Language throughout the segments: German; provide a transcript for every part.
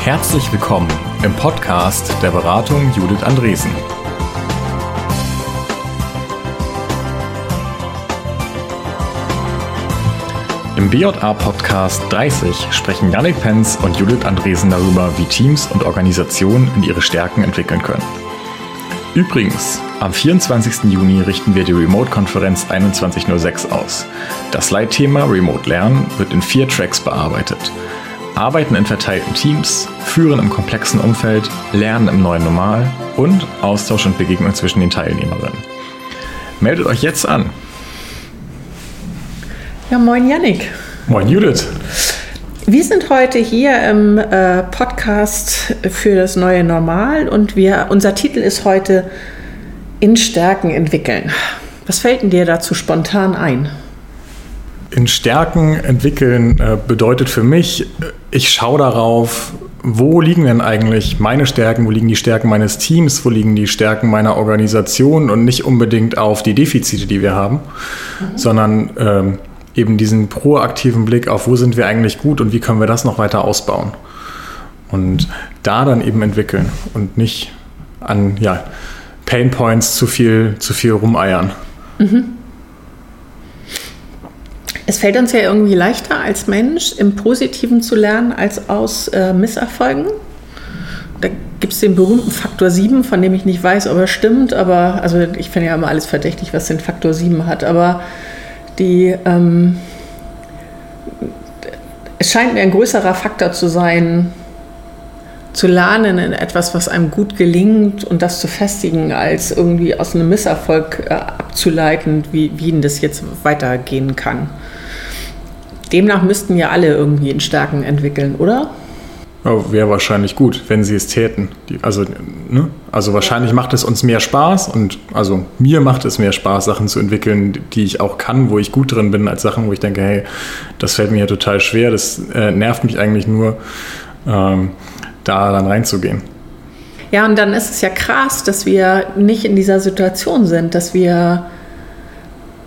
Herzlich willkommen im Podcast der Beratung Judith Andresen. Im BJA-Podcast 30 sprechen Janik Penz und Judith Andresen darüber, wie Teams und Organisationen in ihre Stärken entwickeln können. Übrigens, am 24. Juni richten wir die Remote-Konferenz 2106 aus. Das Leitthema Remote Lernen wird in vier Tracks bearbeitet. Arbeiten in verteilten Teams, Führen im komplexen Umfeld, Lernen im neuen Normal und Austausch und Begegnung zwischen den Teilnehmerinnen. Meldet euch jetzt an. Ja, moin Yannick. Moin Judith. Wir sind heute hier im äh, Podcast für das neue Normal und wir, unser Titel ist heute In Stärken entwickeln. Was fällt denn dir dazu spontan ein? In Stärken entwickeln äh, bedeutet für mich, ich schaue darauf, wo liegen denn eigentlich meine Stärken, wo liegen die Stärken meines Teams, wo liegen die Stärken meiner Organisation und nicht unbedingt auf die Defizite, die wir haben, mhm. sondern ähm, eben diesen proaktiven Blick auf, wo sind wir eigentlich gut und wie können wir das noch weiter ausbauen. Und da dann eben entwickeln und nicht an ja, Pain Points zu viel, zu viel rumeiern. Mhm. Es fällt uns ja irgendwie leichter als Mensch im Positiven zu lernen als aus äh, Misserfolgen. Da gibt es den berühmten Faktor 7, von dem ich nicht weiß, ob er stimmt, aber also ich finde ja immer alles verdächtig, was den Faktor 7 hat, aber die, ähm, es scheint mir ein größerer Faktor zu sein, zu lernen in etwas, was einem gut gelingt und das zu festigen, als irgendwie aus einem Misserfolg äh, abzuleiten, wie, wie das jetzt weitergehen kann. Demnach müssten ja alle irgendwie in Stärken entwickeln, oder? Oh, Wäre wahrscheinlich gut, wenn sie es täten. Die, also, ne? also wahrscheinlich macht es uns mehr Spaß und also mir macht es mehr Spaß, Sachen zu entwickeln, die ich auch kann, wo ich gut drin bin, als Sachen, wo ich denke, hey, das fällt mir ja total schwer, das äh, nervt mich eigentlich nur, ähm, da dann reinzugehen. Ja, und dann ist es ja krass, dass wir nicht in dieser Situation sind, dass wir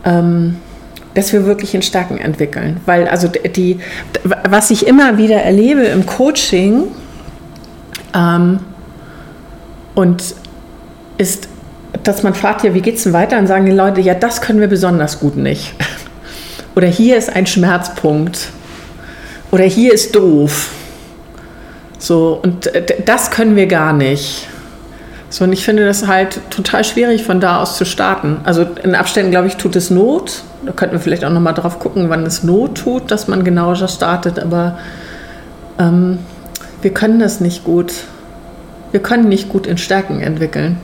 ähm, dass wir wirklich in Stärken entwickeln. Weil also die, was ich immer wieder erlebe im Coaching ähm, und ist, dass man fragt, ja, wie geht es denn weiter? Und sagen die Leute, ja, das können wir besonders gut nicht. Oder hier ist ein Schmerzpunkt. Oder hier ist doof. So, und das können wir gar nicht. So, und ich finde das halt total schwierig, von da aus zu starten. Also in Abständen, glaube ich, tut es Not. Da könnten wir vielleicht auch nochmal drauf gucken, wann es Not tut, dass man genauer startet. Aber ähm, wir können das nicht gut. Wir können nicht gut in Stärken entwickeln.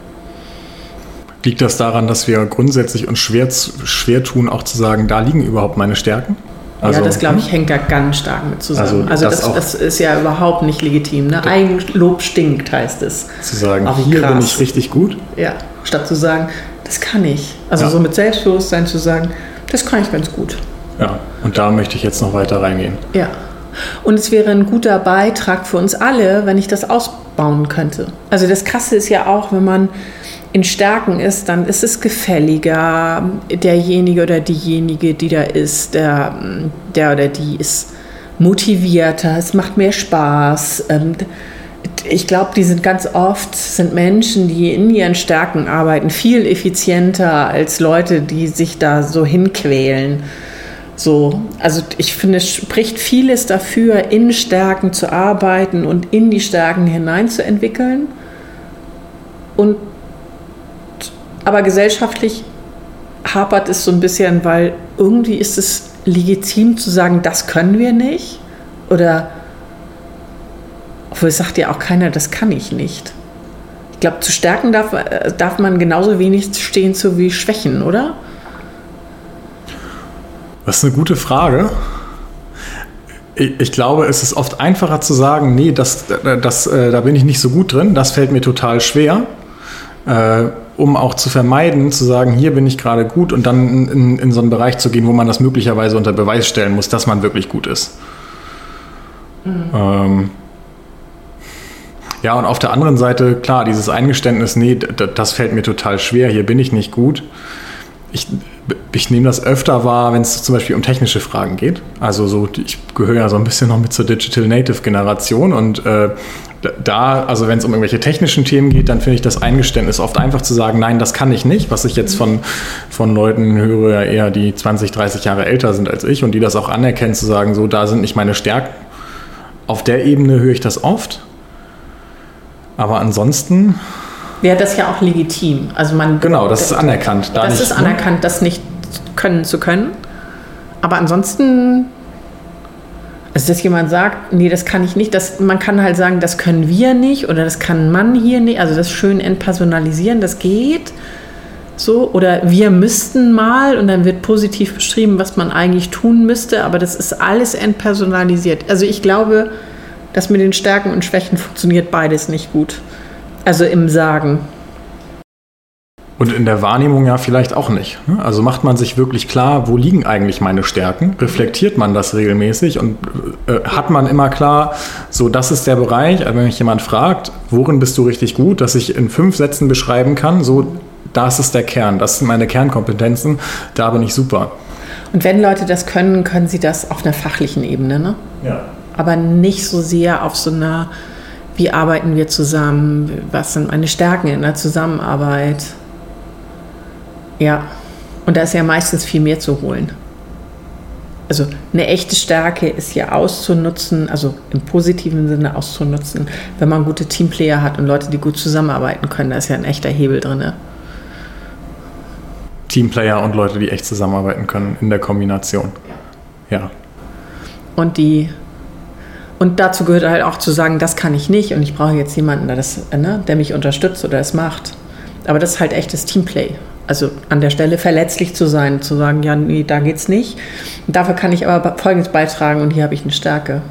Liegt das daran, dass wir grundsätzlich uns schwer, schwer tun, auch zu sagen, da liegen überhaupt meine Stärken? Also, ja, das glaube ich hm? hängt da ganz stark mit zusammen. Also, also das, das, das, ist ja überhaupt nicht legitim. Ne? Eigenlob stinkt, heißt es. Zu sagen, Auch hier krass. bin ich richtig gut. Ja, statt zu sagen, das kann ich. Also ja. so mit Selbstbewusstsein zu sagen, das kann ich ganz gut. Ja, und da möchte ich jetzt noch weiter reingehen. Ja. Und es wäre ein guter Beitrag für uns alle, wenn ich das ausbauen könnte. Also das Krasse ist ja auch, wenn man in Stärken ist, dann ist es gefälliger. Derjenige oder diejenige, die da ist, der, der oder die ist motivierter, es macht mehr Spaß. Ähm, ich glaube, die sind ganz oft sind Menschen, die in ihren Stärken arbeiten, viel effizienter als Leute, die sich da so hinquälen. So, also ich finde, es spricht vieles dafür, in Stärken zu arbeiten und in die Stärken hineinzuentwickeln. Und aber gesellschaftlich hapert es so ein bisschen, weil irgendwie ist es legitim zu sagen, das können wir nicht. Oder, obwohl es sagt ja auch keiner, das kann ich nicht. Ich glaube, zu Stärken darf, äh, darf man genauso wenig stehen zu wie Schwächen, oder? Das ist eine gute Frage. Ich glaube, es ist oft einfacher zu sagen, nee, das, das, äh, da bin ich nicht so gut drin, das fällt mir total schwer. Äh, um auch zu vermeiden, zu sagen, hier bin ich gerade gut und dann in, in, so einen Bereich zu gehen, wo man das möglicherweise unter Beweis stellen muss, dass man wirklich gut ist. Mhm. Ähm, ja, und auf der anderen Seite, klar, dieses Eingeständnis, nee, das fällt mir total schwer, hier bin ich nicht gut. Ich ich nehme das öfter wahr, wenn es zum Beispiel um technische Fragen geht. Also so, ich gehöre ja so ein bisschen noch mit zur Digital Native Generation und äh, da, also wenn es um irgendwelche technischen Themen geht, dann finde ich das Eingeständnis oft einfach zu sagen, nein, das kann ich nicht, was ich jetzt von, von Leuten höre, eher die 20, 30 Jahre älter sind als ich und die das auch anerkennen, zu sagen, so, da sind nicht meine Stärken. Auf der Ebene höre ich das oft. Aber ansonsten. Wäre das ja auch legitim. Also man, genau, das ist anerkannt. Da das nicht, ist ne? anerkannt, das nicht können zu können. Aber ansonsten dass jemand sagt, nee, das kann ich nicht, das, man kann halt sagen, das können wir nicht oder das kann man hier nicht, also das schön entpersonalisieren, das geht so oder wir müssten mal und dann wird positiv beschrieben, was man eigentlich tun müsste, aber das ist alles entpersonalisiert. Also ich glaube, dass mit den Stärken und Schwächen funktioniert beides nicht gut. Also im Sagen. Und in der Wahrnehmung ja vielleicht auch nicht. Ne? Also macht man sich wirklich klar, wo liegen eigentlich meine Stärken? Reflektiert man das regelmäßig und äh, hat man immer klar, so das ist der Bereich, also wenn mich jemand fragt, worin bist du richtig gut, dass ich in fünf Sätzen beschreiben kann, so das ist der Kern, das sind meine Kernkompetenzen, da bin ich super. Und wenn Leute das können, können sie das auf einer fachlichen Ebene, ne? Ja. Aber nicht so sehr auf so einer, wie arbeiten wir zusammen, was sind meine Stärken in der Zusammenarbeit ja, und da ist ja meistens viel mehr zu holen. Also eine echte Stärke ist ja auszunutzen, also im positiven Sinne auszunutzen, wenn man gute Teamplayer hat und Leute, die gut zusammenarbeiten können. Da ist ja ein echter Hebel drin. Teamplayer und Leute, die echt zusammenarbeiten können in der Kombination. Ja. Und die und dazu gehört halt auch zu sagen, das kann ich nicht und ich brauche jetzt jemanden, der, das, ne, der mich unterstützt oder es macht. Aber das ist halt echtes Teamplay also an der Stelle verletzlich zu sein, zu sagen, ja, nee, da geht's nicht. Dafür kann ich aber Folgendes beitragen und hier habe ich eine Stärke.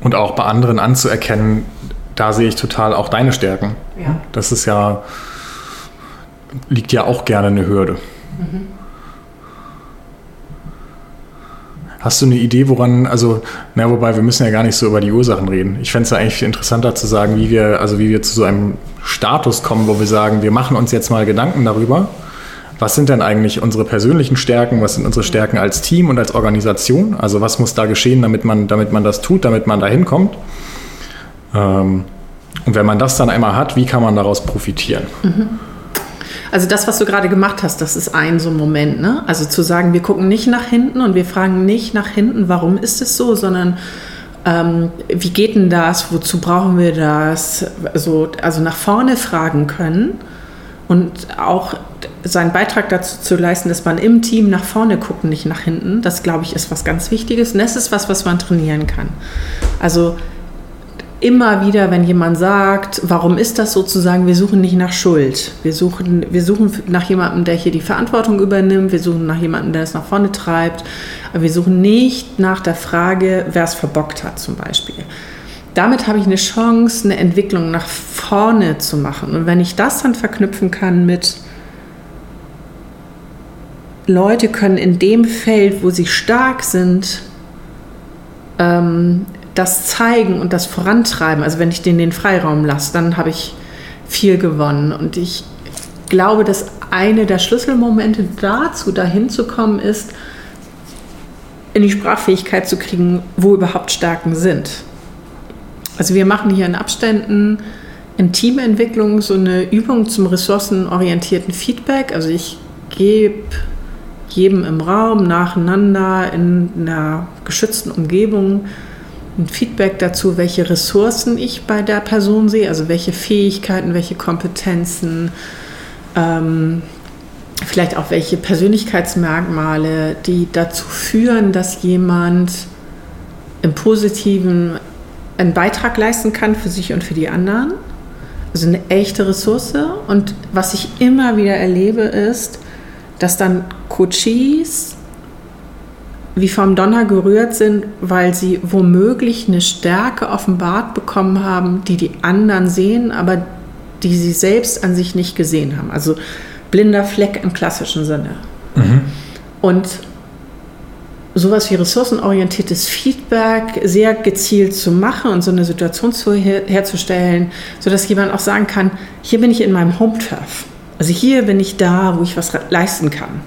Und auch bei anderen anzuerkennen, da sehe ich total auch deine Stärken. Ja. Das ist ja, liegt ja auch gerne eine Hürde. Mhm. Hast du eine Idee, woran, also, na, wobei wir müssen ja gar nicht so über die Ursachen reden. Ich fände es ja eigentlich interessanter zu sagen, wie wir, also wie wir zu so einem Status kommen, wo wir sagen, wir machen uns jetzt mal Gedanken darüber, was sind denn eigentlich unsere persönlichen Stärken, was sind unsere Stärken als Team und als Organisation? Also was muss da geschehen, damit man, damit man das tut, damit man da hinkommt? Ähm, und wenn man das dann einmal hat, wie kann man daraus profitieren? Mhm. Also das, was du gerade gemacht hast, das ist ein so ein Moment. Ne? Also zu sagen, wir gucken nicht nach hinten und wir fragen nicht nach hinten, warum ist es so, sondern ähm, wie geht denn das, wozu brauchen wir das? Also, also nach vorne fragen können und auch seinen Beitrag dazu zu leisten, dass man im Team nach vorne guckt, nicht nach hinten. Das, glaube ich, ist was ganz Wichtiges. Und das ist was, was man trainieren kann. Also immer wieder, wenn jemand sagt, warum ist das sozusagen, wir suchen nicht nach Schuld. Wir suchen, wir suchen nach jemandem, der hier die Verantwortung übernimmt. Wir suchen nach jemandem, der es nach vorne treibt. Aber wir suchen nicht nach der Frage, wer es verbockt hat zum Beispiel. Damit habe ich eine Chance, eine Entwicklung nach vorne zu machen. Und wenn ich das dann verknüpfen kann mit Leute können in dem Feld, wo sie stark sind, ähm, das zeigen und das vorantreiben, also wenn ich denen den Freiraum lasse, dann habe ich viel gewonnen. Und ich glaube, dass eine der Schlüsselmomente dazu, dahin zu kommen, ist, in die Sprachfähigkeit zu kriegen, wo überhaupt Stärken sind. Also wir machen hier in Abständen in Teamentwicklung so eine Übung zum ressourcenorientierten Feedback. Also ich gebe jedem im Raum nacheinander in einer geschützten Umgebung ein Feedback dazu, welche Ressourcen ich bei der Person sehe, also welche Fähigkeiten, welche Kompetenzen, ähm, vielleicht auch welche Persönlichkeitsmerkmale, die dazu führen, dass jemand im Positiven einen Beitrag leisten kann für sich und für die anderen. Also eine echte Ressource. Und was ich immer wieder erlebe, ist, dass dann Coaches wie vom Donner gerührt sind, weil sie womöglich eine Stärke offenbart bekommen haben, die die anderen sehen, aber die sie selbst an sich nicht gesehen haben. Also blinder Fleck im klassischen Sinne. Mhm. Und sowas wie ressourcenorientiertes Feedback sehr gezielt zu machen und so eine Situation zu, her, herzustellen, sodass jemand auch sagen kann, hier bin ich in meinem Home-Turf. Also hier bin ich da, wo ich was leisten kann.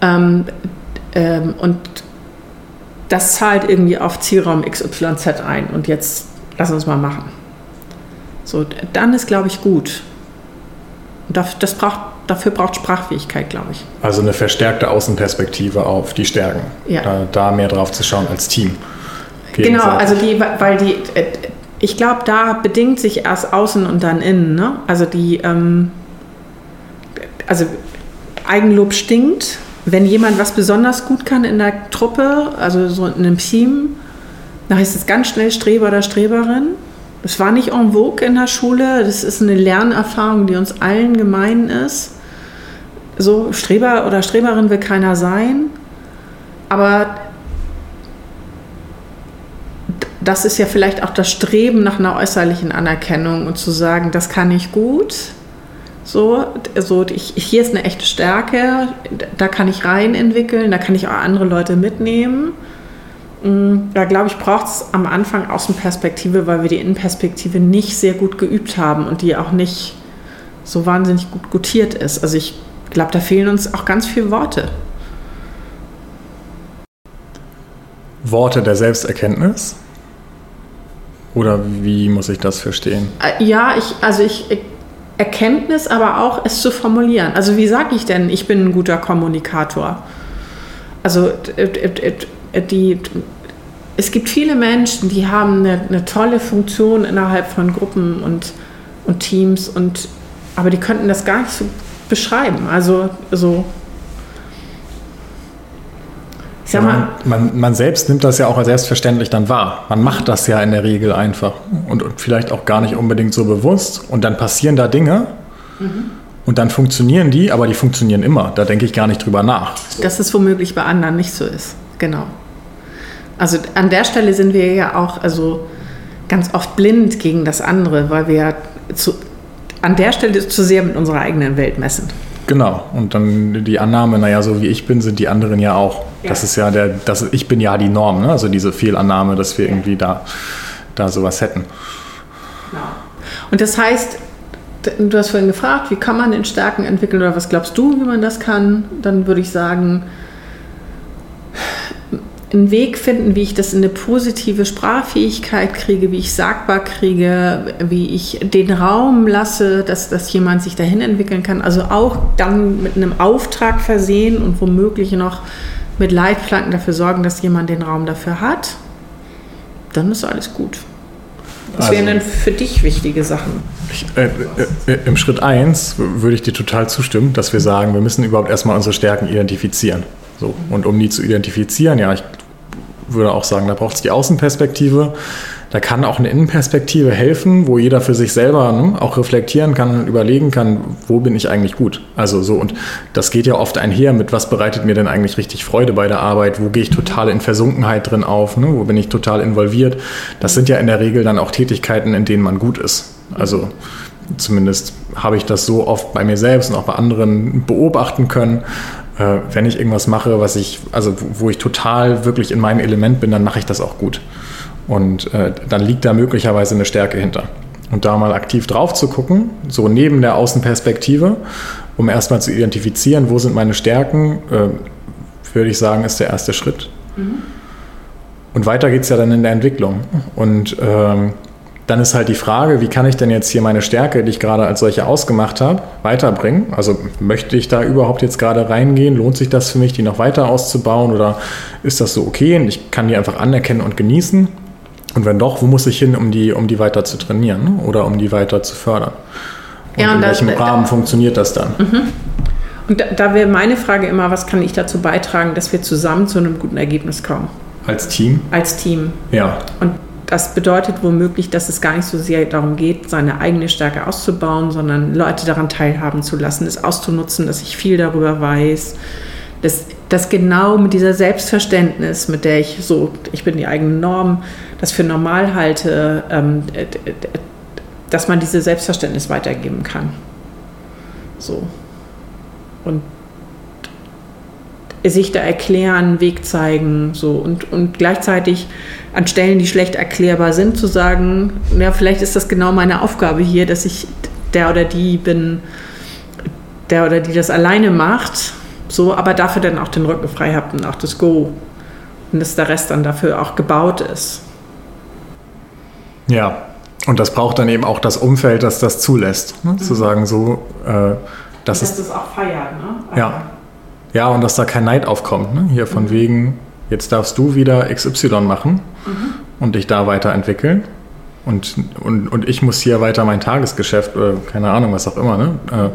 Ähm, ähm, und das zahlt irgendwie auf Zielraum XYZ ein. Und jetzt lass uns mal machen. So, dann ist, glaube ich, gut. Und das braucht, dafür braucht Sprachfähigkeit, glaube ich. Also eine verstärkte Außenperspektive auf die Stärken. Ja. Da, da mehr drauf zu schauen als Team. Genau, also die, weil die, äh, ich glaube, da bedingt sich erst außen und dann innen. Ne? Also die, ähm, also Eigenlob stinkt. Wenn jemand was besonders gut kann in der Truppe, also so in einem Team, dann heißt es ganz schnell Streber oder Streberin. Das war nicht en vogue in der Schule. Das ist eine Lernerfahrung, die uns allen gemein ist. So, Streber oder Streberin will keiner sein. Aber das ist ja vielleicht auch das Streben nach einer äußerlichen Anerkennung und zu sagen, das kann ich gut. So, also ich, hier ist eine echte Stärke, da kann ich rein entwickeln, da kann ich auch andere Leute mitnehmen. Mm, da glaube ich, braucht es am Anfang Außenperspektive, weil wir die Innenperspektive nicht sehr gut geübt haben und die auch nicht so wahnsinnig gut gutiert ist. Also ich glaube, da fehlen uns auch ganz viele Worte. Worte der Selbsterkenntnis? Oder wie muss ich das verstehen? Äh, ja, ich, also ich, Erkenntnis, aber auch es zu formulieren. Also wie sage ich denn, ich bin ein guter Kommunikator? Also die, es gibt viele Menschen, die haben eine, eine tolle Funktion innerhalb von Gruppen und, und Teams, und, aber die könnten das gar nicht so beschreiben. Also so ich sag mal, man, man, selbst nimmt das ja auch als selbstverständlich dann wahr. Man macht das ja in der Regel einfach und, und vielleicht auch gar nicht unbedingt so bewusst. Und dann passieren da Dinge mhm. und dann funktionieren die, aber die funktionieren immer. Da denke ich gar nicht drüber nach. Dass es womöglich bei anderen nicht so ist. Genau. Also an der Stelle sind wir ja auch also ganz oft blind gegen das andere, weil wir zu, an der Stelle zu sehr mit unserer eigenen Welt messen. Genau. Und dann die Annahme, naja, so wie ich bin, sind die anderen ja auch. Ja. Das ist ja der, das, ich bin ja die Norm, ne? also diese Fehlannahme, dass wir irgendwie da, da sowas hätten. Genau. Und das heißt, du hast vorhin gefragt, wie kann man den Stärken entwickeln oder was glaubst du, wie man das kann? Dann würde ich sagen, einen Weg finden, wie ich das in eine positive Sprachfähigkeit kriege, wie ich sagbar kriege, wie ich den Raum lasse, dass, dass jemand sich dahin entwickeln kann. Also auch dann mit einem Auftrag versehen und womöglich noch mit Leitplanken dafür sorgen, dass jemand den Raum dafür hat. Dann ist alles gut. Was also, wären denn für dich wichtige Sachen? Ich, äh, äh, äh Im Schritt 1 würde ich dir total zustimmen, dass wir sagen, wir müssen überhaupt erstmal unsere Stärken identifizieren. So. Und um die zu identifizieren, ja, ich würde auch sagen, da braucht es die Außenperspektive. Da kann auch eine Innenperspektive helfen, wo jeder für sich selber ne, auch reflektieren kann und überlegen kann, wo bin ich eigentlich gut. Also so, und das geht ja oft einher mit, was bereitet mir denn eigentlich richtig Freude bei der Arbeit, wo gehe ich total in Versunkenheit drin auf, ne, wo bin ich total involviert. Das sind ja in der Regel dann auch Tätigkeiten, in denen man gut ist. Also zumindest habe ich das so oft bei mir selbst und auch bei anderen beobachten können äh, wenn ich irgendwas mache, was ich, also wo ich total wirklich in meinem Element bin, dann mache ich das auch gut. Und äh, dann liegt da möglicherweise eine Stärke hinter. Und da mal aktiv drauf zu gucken, so neben der Außenperspektive, um erstmal zu identifizieren, wo sind meine Stärken, äh, würde ich sagen, ist der erste Schritt. Mhm. Und weiter geht es ja dann in der Entwicklung. Und ähm, dann ist halt die Frage, wie kann ich denn jetzt hier meine Stärke, die ich gerade als solche ausgemacht habe, weiterbringen? Also möchte ich da überhaupt jetzt gerade reingehen? Lohnt sich das für mich, die noch weiter auszubauen? Oder ist das so okay und ich kann die einfach anerkennen und genießen? Und wenn doch, wo muss ich hin, um die, um die weiter zu trainieren oder um die weiter zu fördern? Und ja, und in das, welchem Rahmen da, funktioniert das dann? Mhm. Und da, da wäre meine Frage immer, was kann ich dazu beitragen, dass wir zusammen zu einem guten Ergebnis kommen? Als Team? Als Team. Ja. Und das bedeutet womöglich, dass es gar nicht so sehr darum geht, seine eigene Stärke auszubauen, sondern Leute daran teilhaben zu lassen, es auszunutzen, dass ich viel darüber weiß, dass, dass genau mit dieser Selbstverständnis, mit der ich so, ich bin die eigene Norm, das für normal halte, ähm, dass man diese Selbstverständnis weitergeben kann. So. Und sich da erklären, Weg zeigen, so und, und gleichzeitig an Stellen, die schlecht erklärbar sind, zu sagen, ja, vielleicht ist das genau meine Aufgabe hier, dass ich der oder die bin, der oder die das alleine macht, so, aber dafür dann auch den Rücken frei habt und auch das Go. Und dass der Rest dann dafür auch gebaut ist. Ja, und das braucht dann eben auch das Umfeld, das das zulässt. Ne? Mhm. Zu sagen, so, äh, das dass ist. das auch feiert, ne? ja. Ja, und dass da kein Neid aufkommt. Ne? Hier von mhm. wegen, jetzt darfst du wieder XY machen mhm. und dich da weiterentwickeln. Und, und, und ich muss hier weiter mein Tagesgeschäft oder keine Ahnung, was auch immer, ne?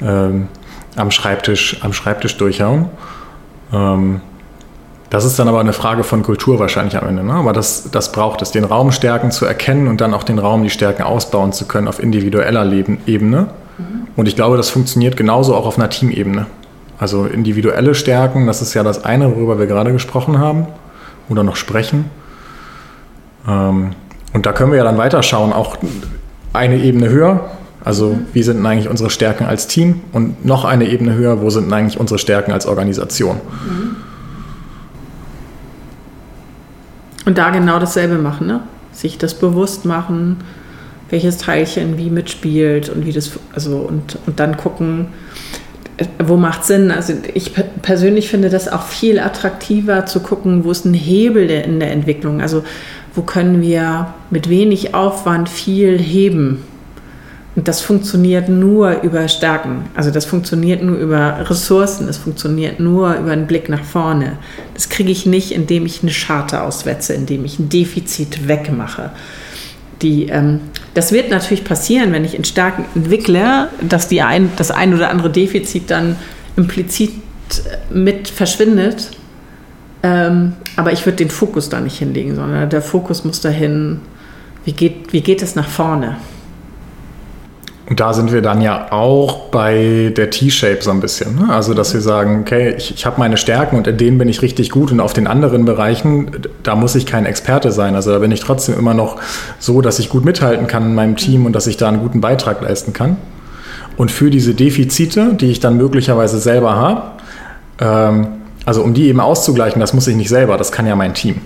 Äh, äh, am, Schreibtisch, am Schreibtisch durchhauen. Ähm, das ist dann aber eine Frage von Kultur wahrscheinlich am Ende. Ne? Aber das, das braucht es, den Raum Stärken zu erkennen und dann auch den Raum, die Stärken ausbauen zu können auf individueller Ebene. Mhm. Und ich glaube, das funktioniert genauso auch auf einer Teamebene. Also individuelle Stärken, das ist ja das eine, worüber wir gerade gesprochen haben oder noch sprechen. Ähm, und da können wir ja dann weiterschauen, auch eine Ebene höher. Also mhm. wie sind denn eigentlich unsere Stärken als Team? Und noch eine Ebene höher, wo sind denn eigentlich unsere Stärken als Organisation? Mhm. Und da genau dasselbe machen, ne? Sich das bewusst machen, welches Teilchen wie mitspielt und wie das, also und, und dann gucken, wo macht Sinn? Also ich persönlich finde das auch viel attraktiver zu gucken, wo ist ein Hebel in der Entwicklung? Also wo können wir mit wenig Aufwand viel heben? Und das funktioniert nur über Stärken. Also das funktioniert nur über Ressourcen. Das funktioniert nur über einen Blick nach vorne. Das kriege ich nicht, indem ich eine Scharte auswetze, indem ich ein Defizit wegmache. Die, ähm, das wird natürlich passieren, wenn ich in Stärken entwickle, dass die ein, das ein oder andere Defizit dann implizit mit verschwindet. Ähm, aber ich würde den Fokus da nicht hinlegen, sondern der Fokus muss dahin, wie geht, wie geht es nach vorne? Und da sind wir dann ja auch bei der T-Shape so ein bisschen. Ne? Also, dass wir sagen, okay, ich, ich habe meine Stärken und in denen bin ich richtig gut und auf den anderen Bereichen, da muss ich kein Experte sein. Also, da bin ich trotzdem immer noch so, dass ich gut mithalten kann in meinem Team und dass ich da einen guten Beitrag leisten kann. Und für diese Defizite, die ich dann möglicherweise selber habe, ähm, also um die eben auszugleichen, das muss ich nicht selber, das kann ja mein Team.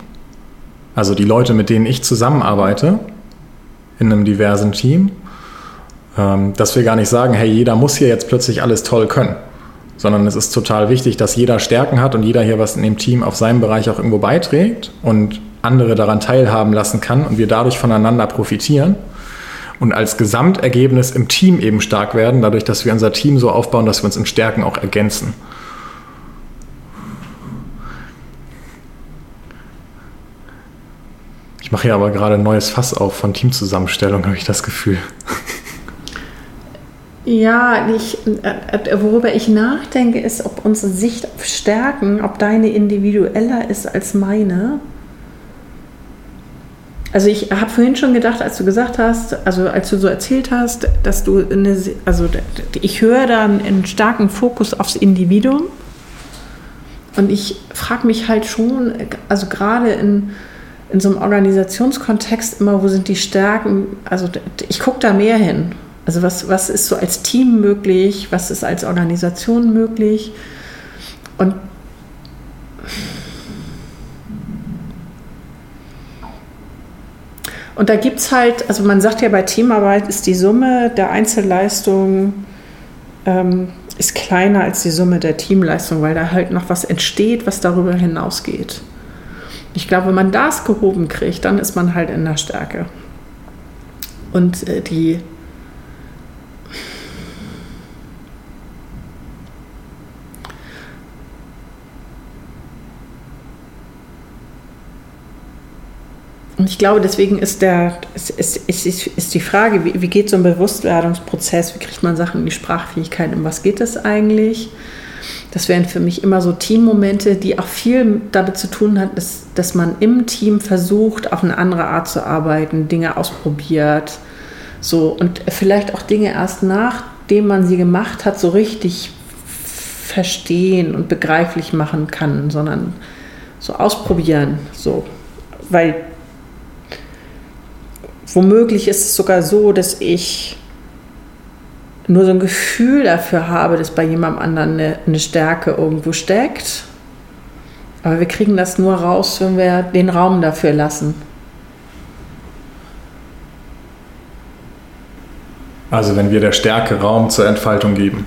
Also die Leute, mit denen ich zusammenarbeite in einem diversen Team, dass wir gar nicht sagen, hey, jeder muss hier jetzt plötzlich alles toll können, sondern es ist total wichtig, dass jeder Stärken hat und jeder hier was in dem Team auf seinem Bereich auch irgendwo beiträgt und andere daran teilhaben lassen kann und wir dadurch voneinander profitieren und als Gesamtergebnis im Team eben stark werden, dadurch, dass wir unser Team so aufbauen, dass wir uns in Stärken auch ergänzen. Ich mache hier aber gerade ein neues Fass auf von Teamzusammenstellung, habe ich das Gefühl. Ja, ich, äh, worüber ich nachdenke, ist, ob unsere Sicht auf Stärken, ob deine individueller ist als meine. Also ich habe vorhin schon gedacht, als du gesagt hast, also als du so erzählt hast, dass du eine, also ich höre dann einen starken Fokus aufs Individuum und ich frage mich halt schon, also gerade in, in so einem Organisationskontext immer, wo sind die Stärken, also ich gucke da mehr hin. Also was, was ist so als Team möglich, was ist als Organisation möglich? Und Und da gibt es halt, also man sagt ja bei Teamarbeit ist die Summe der Einzelleistung ähm, ist kleiner als die Summe der Teamleistung, weil da halt noch was entsteht, was darüber hinausgeht. Ich glaube, wenn man das gehoben kriegt, dann ist man halt in der Stärke. Und äh, die Und ich glaube, deswegen ist, der, ist, ist, ist, ist die Frage, wie, wie geht so ein Bewusstwerdungsprozess, wie kriegt man Sachen in die Sprachfähigkeit, um was geht es eigentlich? Das wären für mich immer so Teammomente, die auch viel damit zu tun hat, dass, dass man im Team versucht, auf eine andere Art zu arbeiten, Dinge ausprobiert. So, und vielleicht auch Dinge erst nachdem man sie gemacht hat, so richtig verstehen und begreiflich machen kann, sondern so ausprobieren. So. Weil womöglich ist es sogar so, dass ich nur so ein Gefühl dafür habe, dass bei jemandem anderen eine, eine, Stärke irgendwo steckt. Aber wir kriegen das nur raus, wenn wir den Raum dafür lassen. Also wenn wir der Stärke Raum zur Entfaltung geben.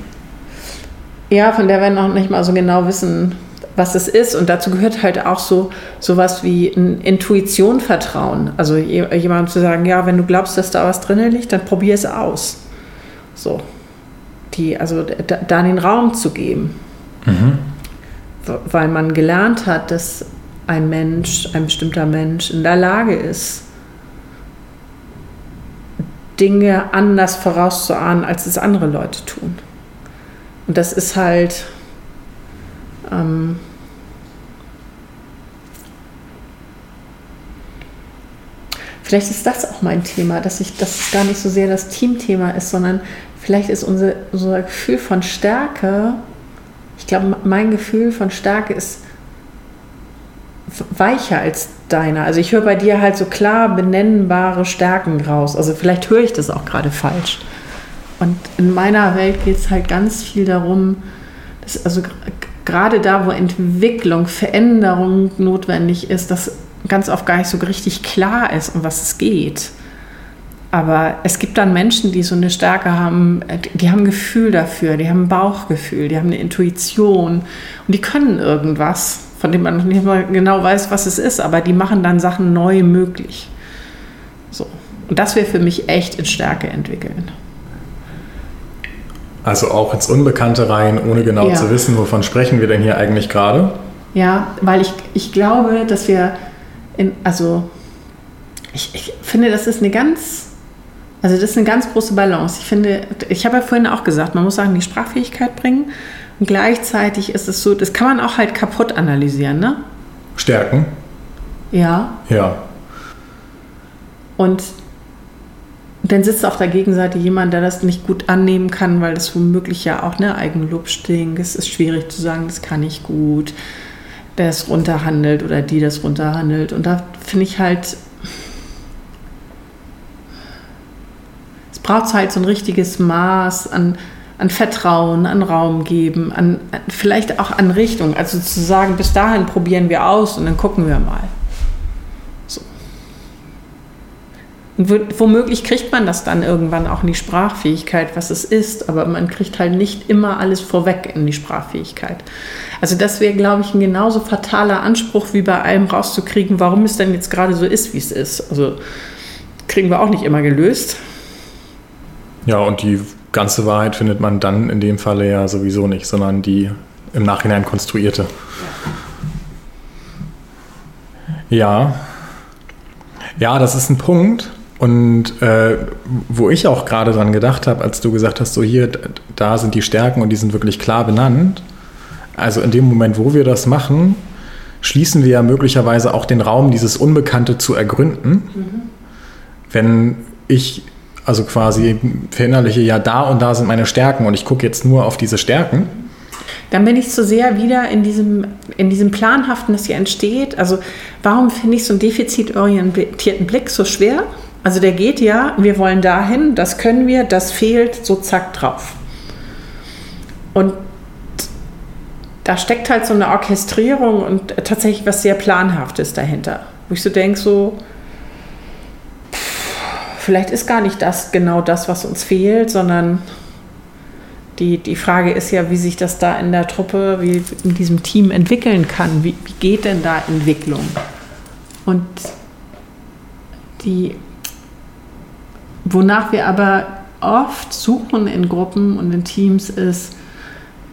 Ja, von der wir noch nicht mal so genau wissen, was es ist. Und dazu gehört halt auch so sowas wie ein Intuition vertrauen. Also jemandem zu sagen, ja, wenn du glaubst, dass da was drin liegt, dann probier es aus. So. Die, also da den Raum zu geben. Mhm. Weil man gelernt hat, dass ein Mensch, ein bestimmter Mensch in der Lage ist, Dinge anders vorauszuahnen, als es andere Leute tun. Und das ist halt ähm, vielleicht ist das auch mein Thema, dass ich das gar nicht so sehr das Teamthema ist, sondern vielleicht ist unser, unser Gefühl von Stärke, ich glaube, mein Gefühl von Stärke ist weicher als deiner. Also ich höre bei dir halt so klar benennbare Stärken raus. Also vielleicht höre ich das auch gerade falsch. Und in meiner Welt geht es halt ganz viel darum, dass also gerade da, wo Entwicklung, Veränderung notwendig ist, dass ganz oft gar nicht so richtig klar ist, um was es geht. Aber es gibt dann Menschen, die so eine Stärke haben, die haben ein Gefühl dafür, die haben ein Bauchgefühl, die haben eine Intuition und die können irgendwas, von dem man noch nicht mal genau weiß, was es ist, aber die machen dann Sachen neu möglich. So. Und das wäre für mich echt in Stärke entwickeln. Also auch ins Unbekannte rein, ohne genau ja. zu wissen, wovon sprechen wir denn hier eigentlich gerade? Ja, weil ich, ich glaube, dass wir in, also ich, ich finde, das ist eine ganz, also das ist eine ganz große Balance. Ich finde, ich habe ja vorhin auch gesagt, man muss sagen, die Sprachfähigkeit bringen und gleichzeitig ist es so, das kann man auch halt kaputt analysieren, ne? Stärken? Ja. Ja. Und dann sitzt auf der Gegenseite jemand, der das nicht gut annehmen kann, weil das womöglich ja auch eine Eigenlob stinkt. Es ist schwierig zu sagen, das kann ich gut, der es runterhandelt oder die das runterhandelt. Und da finde ich halt, es braucht halt so ein richtiges Maß an, an Vertrauen, an Raum geben, an, vielleicht auch an Richtung. Also zu sagen, bis dahin probieren wir aus und dann gucken wir mal. Und womöglich kriegt man das dann irgendwann auch in die Sprachfähigkeit, was es ist, aber man kriegt halt nicht immer alles vorweg in die Sprachfähigkeit. Also das wäre, glaube ich, ein genauso fataler Anspruch, wie bei allem rauszukriegen, warum es denn jetzt gerade so ist, wie es ist. Also kriegen wir auch nicht immer gelöst. Ja, und die ganze Wahrheit findet man dann in dem Falle ja sowieso nicht, sondern die im Nachhinein konstruierte. Ja. Ja, das ist ein Punkt. Und äh, wo ich auch gerade dran gedacht habe, als du gesagt hast, so hier, da sind die Stärken und die sind wirklich klar benannt. Also in dem Moment, wo wir das machen, schließen wir ja möglicherweise auch den Raum, dieses Unbekannte zu ergründen. Mhm. Wenn ich also quasi verinnerliche, ja, da und da sind meine Stärken und ich gucke jetzt nur auf diese Stärken. Dann bin ich zu sehr wieder in diesem, in diesem Planhaften, das hier entsteht. Also warum finde ich so einen defizitorientierten Blick so schwer? Also der geht ja, wir wollen dahin, das können wir, das fehlt, so zack drauf. Und da steckt halt so eine Orchestrierung und tatsächlich was sehr Planhaftes dahinter. Wo ich so denke, so, vielleicht ist gar nicht das genau das, was uns fehlt, sondern die, die Frage ist ja, wie sich das da in der Truppe, wie in diesem Team entwickeln kann. Wie, wie geht denn da Entwicklung? Und die Wonach wir aber oft suchen in Gruppen und in Teams ist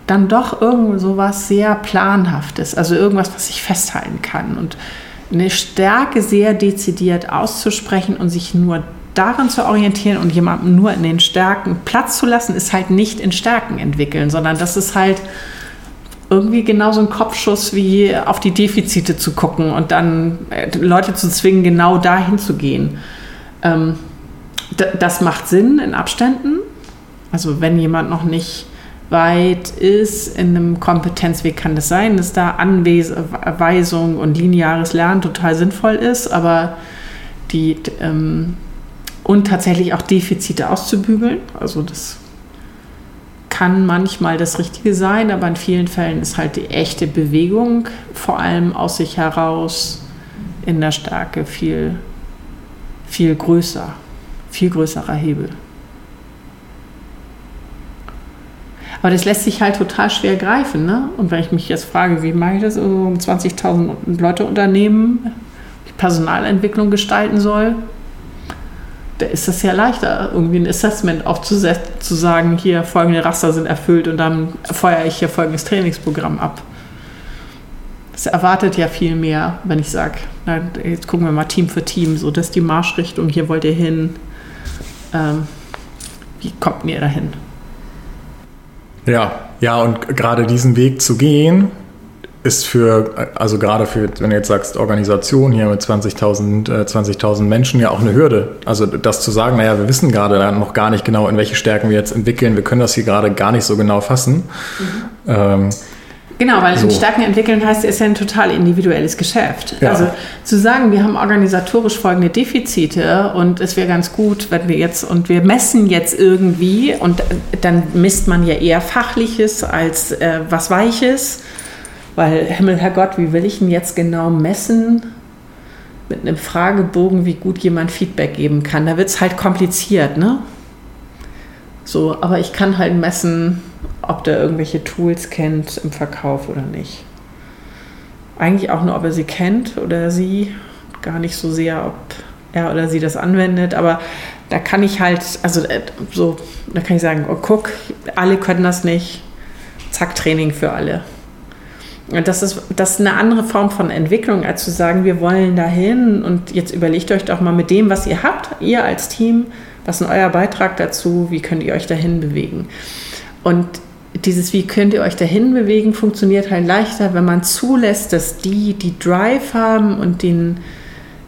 dann doch irgend so sehr Planhaftes, also irgendwas, was ich festhalten kann. Und eine Stärke sehr dezidiert auszusprechen und sich nur daran zu orientieren und jemandem nur in den Stärken Platz zu lassen, ist halt nicht in Stärken entwickeln, sondern das ist halt irgendwie genauso ein Kopfschuss wie auf die Defizite zu gucken und dann äh, Leute zu zwingen, genau dahin zu gehen. Ähm, das macht Sinn in Abständen. Also wenn jemand noch nicht weit ist in einem Kompetenzweg, kann das sein, dass da Anweisung und lineares Lernen total sinnvoll ist, aber die ähm, und tatsächlich auch Defizite auszubügeln. Also das kann manchmal das Richtige sein, aber in vielen Fällen ist halt die echte Bewegung vor allem aus sich heraus in der Stärke viel, viel größer viel größerer Hebel. Aber das lässt sich halt total schwer greifen. Ne? Und wenn ich mich jetzt frage, wie mache ich das, um 20.000 Leute Unternehmen, die Personalentwicklung gestalten soll, da ist das ja leichter, irgendwie ein Assessment aufzusetzen, zu sagen, hier folgende Raster sind erfüllt und dann feuere ich hier folgendes Trainingsprogramm ab. Das erwartet ja viel mehr, wenn ich sage, jetzt gucken wir mal Team für Team, so das ist die Marschrichtung, hier wollt ihr hin. Ähm, wie kommt ihr dahin? Ja, ja, und gerade diesen Weg zu gehen, ist für, also gerade für, wenn du jetzt sagst, Organisation hier mit 20.000 äh, 20 Menschen ja auch eine Hürde. Also das zu sagen, naja, wir wissen gerade noch gar nicht genau, in welche Stärken wir jetzt entwickeln, wir können das hier gerade gar nicht so genau fassen. Mhm. Ähm, Genau, weil so. Stärken entwickeln heißt, es ist ja ein total individuelles Geschäft. Ja. Also zu sagen, wir haben organisatorisch folgende Defizite und es wäre ganz gut, wenn wir jetzt und wir messen jetzt irgendwie und dann misst man ja eher Fachliches als äh, was Weiches. Weil, Himmel, Herrgott, wie will ich denn jetzt genau messen mit einem Fragebogen, wie gut jemand Feedback geben kann? Da wird es halt kompliziert, ne? So, aber ich kann halt messen, ob der irgendwelche Tools kennt im Verkauf oder nicht. Eigentlich auch nur, ob er sie kennt oder sie, gar nicht so sehr, ob er oder sie das anwendet, aber da kann ich halt, also äh, so, da kann ich sagen, oh, guck, alle können das nicht, zack, Training für alle. Das ist, das ist eine andere Form von Entwicklung, als zu sagen, wir wollen dahin und jetzt überlegt euch doch mal mit dem, was ihr habt, ihr als Team, was ist euer Beitrag dazu, wie könnt ihr euch dahin bewegen. Und dieses, wie könnt ihr euch dahin bewegen, funktioniert halt leichter, wenn man zulässt, dass die, die Drive haben und den,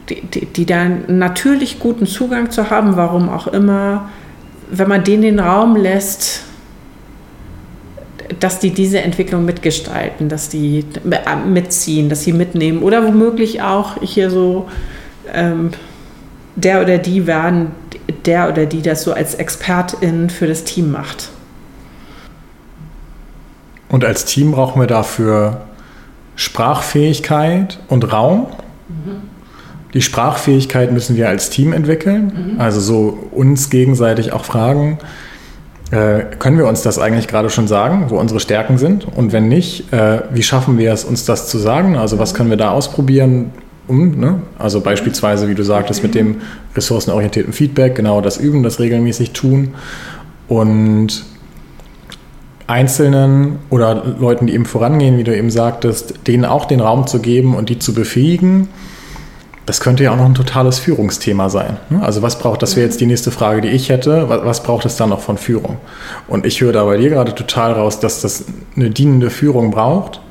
die, die, die da natürlich guten Zugang zu haben, warum auch immer, wenn man denen den Raum lässt, dass die diese Entwicklung mitgestalten, dass die mitziehen, dass sie mitnehmen oder womöglich auch hier so ähm, der oder die werden, der oder die das so als Expertin für das Team macht. Und als Team brauchen wir dafür Sprachfähigkeit und Raum. Mhm. Die Sprachfähigkeit müssen wir als Team entwickeln, mhm. also so uns gegenseitig auch fragen, äh, können wir uns das eigentlich gerade schon sagen, wo unsere Stärken sind? Und wenn nicht, äh, wie schaffen wir es, uns das zu sagen? Also was können wir da ausprobieren? Um, ne? Also beispielsweise, wie du sagtest, mit dem ressourcenorientierten Feedback, genau das üben, das regelmäßig tun. Und Einzelnen oder Leuten, die eben vorangehen, wie du eben sagtest, denen auch den Raum zu geben und die zu befähigen, das könnte ja auch noch ein totales Führungsthema sein. Also was braucht, das wäre jetzt die nächste Frage, die ich hätte, was braucht es dann noch von Führung? Und ich höre da bei dir gerade total raus, dass das eine dienende Führung braucht,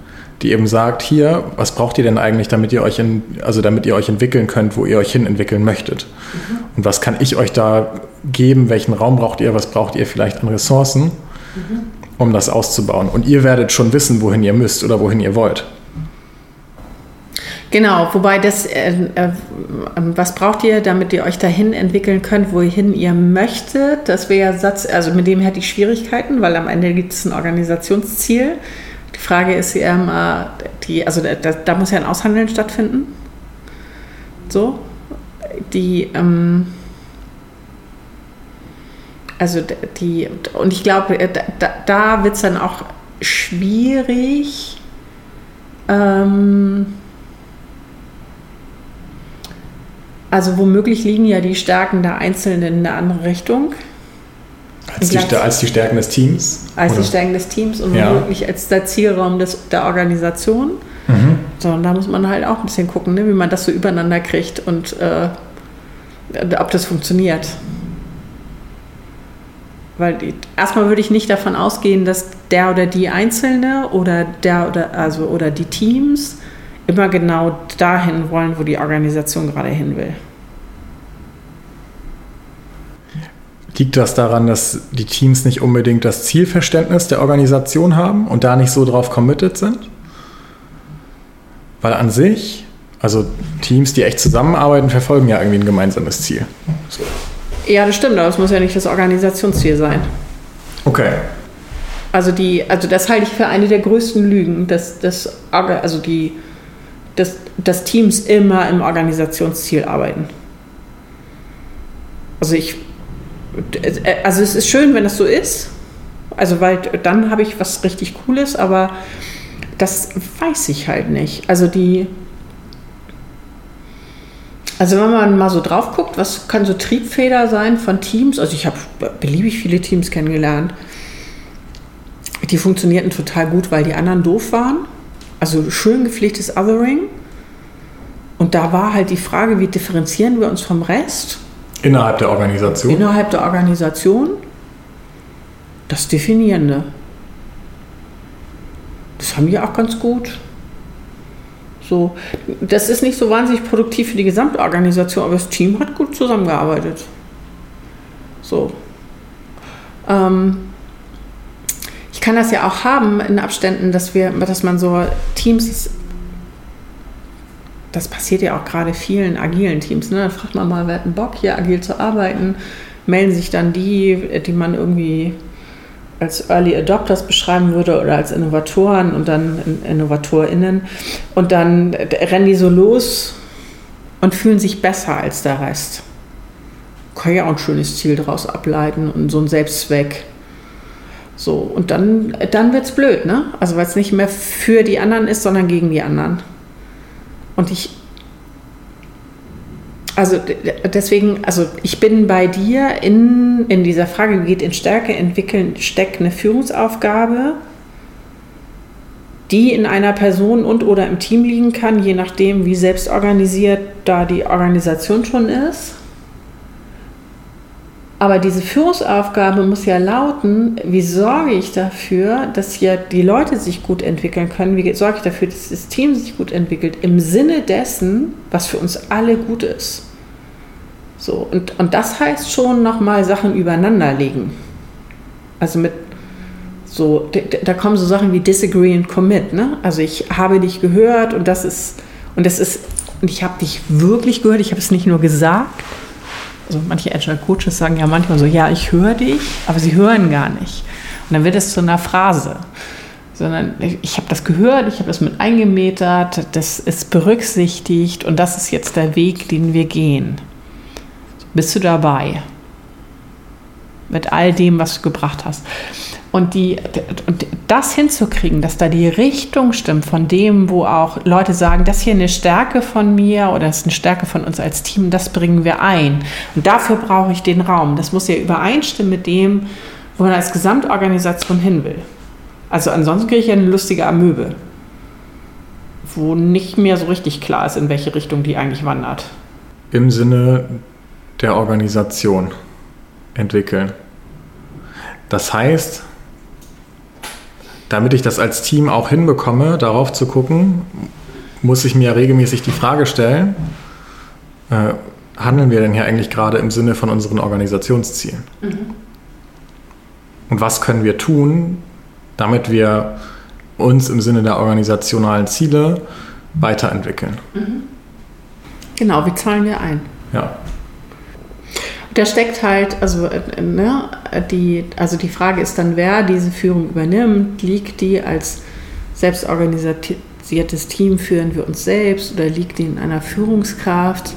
die eben sagt, hier, was braucht ihr denn eigentlich, damit ihr euch in, also damit ihr euch entwickeln könnt, wo ihr euch hin entwickeln möchtet? Mhm. Und was kann ich euch da geben? Welchen Raum braucht ihr? Was braucht ihr vielleicht an Ressourcen, mhm. Um das auszubauen? Und ihr werdet schon wissen, wohin ihr müsst oder wohin ihr wollt. Genau, wobei das, äh, äh, was braucht ihr, damit ihr euch dahin entwickeln könnt, wohin ihr möchtet? Das wäre Satz, also mit dem hätte ich Schwierigkeiten, weil am Ende gibt es ein Organisationsziel. Die Frage ist ja die, also da, da, muss ja ein Aushandeln stattfinden. So, die, ähm, also die, und ich glaube, äh, da, da wird es dann auch schwierig. Ähm, Also womöglich liegen ja die Stärken der Einzelnen in eine andere Richtung. Als die, als die Stärken des Teams? Als oder? die Stärken des Teams und ja. womöglich als der Zielraum des, der Organisation. Mhm. So, und da muss man halt auch ein bisschen gucken, ne, wie man das so übereinander kriegt und äh, ob das funktioniert. Weil erstmal würde ich nicht davon ausgehen, dass der oder die Einzelne oder der oder also oder die Teams immer genau dahin wollen, wo die Organisation gerade hin will. Liegt das daran, dass die Teams nicht unbedingt das Zielverständnis der Organisation haben und da nicht so drauf committed sind? Weil an sich, also Teams, die echt zusammenarbeiten, verfolgen ja irgendwie ein gemeinsames Ziel. So. Ja, das stimmt, aber es muss ja nicht das Organisationsziel sein. Okay. Also, die, also das halte ich für eine der größten Lügen, dass, dass also die dass, dass Teams immer im Organisationsziel arbeiten. Also ich, also es ist schön, wenn das so ist, Also, weil dann habe ich was richtig Cooles, aber das weiß ich halt nicht. Also die. Also wenn man mal so drauf guckt, was kann so Triebfeder sein von Teams? Also ich habe beliebig viele Teams kennengelernt. Die funktionierten total gut, weil die anderen doof waren. Also schön gepflegtes Othering. Und da war halt die Frage, wie differenzieren wir uns vom Rest? Innerhalb der Organisation? Innerhalb der Organisation. Das Definierende. Das haben wir auch ganz gut. So, das ist nicht so wahnsinnig produktiv für die Gesamtorganisation, aber das Team hat gut zusammengearbeitet. So. Ähm, ich kann das ja auch haben in Abständen, dass wir, dass man so Teams, das passiert ja auch gerade vielen agilen Teams, ne? Dann fragt man mal, wer hat einen Bock hier agil zu arbeiten, melden sich dann die, die man irgendwie als Early Adopters beschreiben würde oder als Innovatoren und dann InnovatorInnen. Und dann rennen die so los und fühlen sich besser als der Rest. Kann ja auch ein schönes Ziel daraus ableiten und so ein Selbstzweck. So, und dann, dann wird es blöd, ne? Also weil es nicht mehr für die anderen ist, sondern gegen die anderen. Und ich also deswegen, also ich bin bei dir in, in dieser Frage, geht in Stärke entwickeln, steckt eine Führungsaufgabe, die in einer Person und oder im Team liegen kann, je nachdem, wie selbstorganisiert da die Organisation schon ist. Aber diese Führungsaufgabe muss ja lauten, wie sorge ich dafür, dass hier die Leute sich gut entwickeln können? Wie sorge ich dafür, dass das Team sich gut entwickelt? Im Sinne dessen, was für uns alle gut ist. So, und, und das heißt schon nochmal Sachen übereinander legen. Also mit so, da kommen so Sachen wie disagree and commit, ne? Also ich habe dich gehört und das ist, und das ist, und ich habe dich wirklich gehört, ich habe es nicht nur gesagt. Also manche Agile Coaches sagen ja manchmal so, ja, ich höre dich, aber sie hören gar nicht. Und dann wird es zu einer Phrase. Sondern ich habe das gehört, ich habe das mit eingemetert, das ist berücksichtigt und das ist jetzt der Weg, den wir gehen. Bist du dabei? Mit all dem, was du gebracht hast. Und, die, und das hinzukriegen, dass da die Richtung stimmt von dem, wo auch Leute sagen, das hier eine Stärke von mir oder das ist eine Stärke von uns als Team, das bringen wir ein. Und dafür brauche ich den Raum. Das muss ja übereinstimmen mit dem, wo man als Gesamtorganisation hin will. Also ansonsten kriege ich ja eine lustige Amöbe, wo nicht mehr so richtig klar ist, in welche Richtung die eigentlich wandert. Im Sinne der Organisation entwickeln. Das heißt, damit ich das als Team auch hinbekomme, darauf zu gucken, muss ich mir regelmäßig die Frage stellen, äh, handeln wir denn hier eigentlich gerade im Sinne von unseren Organisationszielen? Mhm. Und was können wir tun, damit wir uns im Sinne der organisationalen Ziele weiterentwickeln? Mhm. Genau, wie zahlen wir ein? Ja da steckt halt, also, äh, ne, die, also die Frage ist dann, wer diese Führung übernimmt. Liegt die als selbstorganisiertes Team, führen wir uns selbst oder liegt die in einer Führungskraft?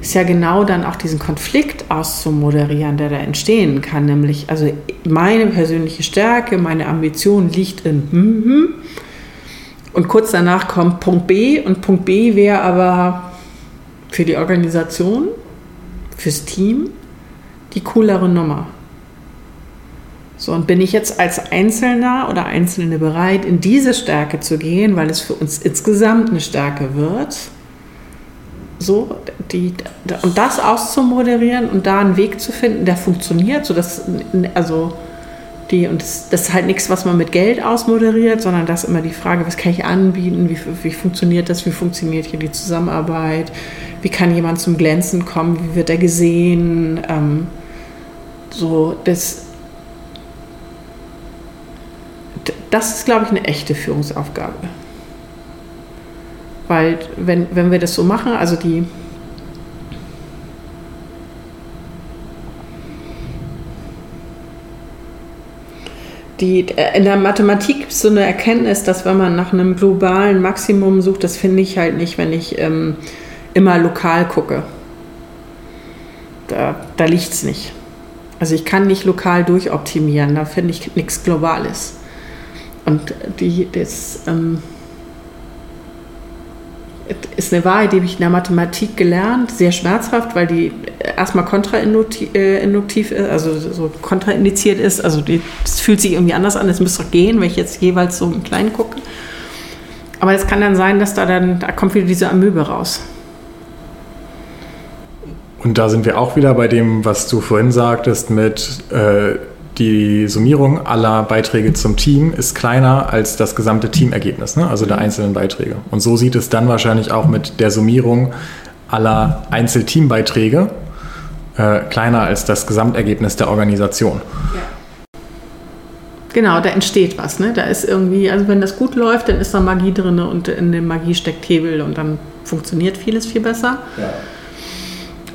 Ist ja genau dann auch diesen Konflikt auszumoderieren, der da entstehen kann. Nämlich, also meine persönliche Stärke, meine Ambition liegt in hm, hm. und kurz danach kommt Punkt B und Punkt B wäre aber für die Organisation, fürs Team die coolere Nummer. So, und bin ich jetzt als Einzelner oder Einzelne bereit, in diese Stärke zu gehen, weil es für uns insgesamt eine Stärke wird? So, die, und das auszumoderieren und da einen Weg zu finden, der funktioniert, so dass, also, die, und das, das ist halt nichts, was man mit Geld ausmoderiert, sondern das ist immer die Frage, was kann ich anbieten, wie, wie funktioniert das, wie funktioniert hier die Zusammenarbeit, wie kann jemand zum Glänzen kommen, wie wird er gesehen, ähm, so, das, das ist, glaube ich, eine echte Führungsaufgabe. Weil, wenn, wenn wir das so machen, also die, die, in der Mathematik gibt es so eine Erkenntnis, dass wenn man nach einem globalen Maximum sucht, das finde ich halt nicht, wenn ich ähm, immer lokal gucke. Da, da liegt es nicht. Also ich kann nicht lokal durchoptimieren, da finde ich nichts Globales. Und die, das ähm, ist eine Wahrheit, die habe ich in der Mathematik gelernt, sehr schmerzhaft, weil die erstmal kontrainduktiv ist, also so kontraindiziert ist. Also es fühlt sich irgendwie anders an, es müsste doch gehen, wenn ich jetzt jeweils so im Kleinen gucke. Aber es kann dann sein, dass da dann, da kommt wieder diese Amöbe raus. Und da sind wir auch wieder bei dem, was du vorhin sagtest, mit äh, die Summierung aller Beiträge zum Team ist kleiner als das gesamte Teamergebnis, ne? also der einzelnen Beiträge. Und so sieht es dann wahrscheinlich auch mit der Summierung aller Einzelteambeiträge äh, kleiner als das Gesamtergebnis der Organisation. Ja. Genau, da entsteht was. Ne? Da ist irgendwie, also wenn das gut läuft, dann ist da Magie drin und in dem Magie steckt Hebel und dann funktioniert vieles viel besser. Ja.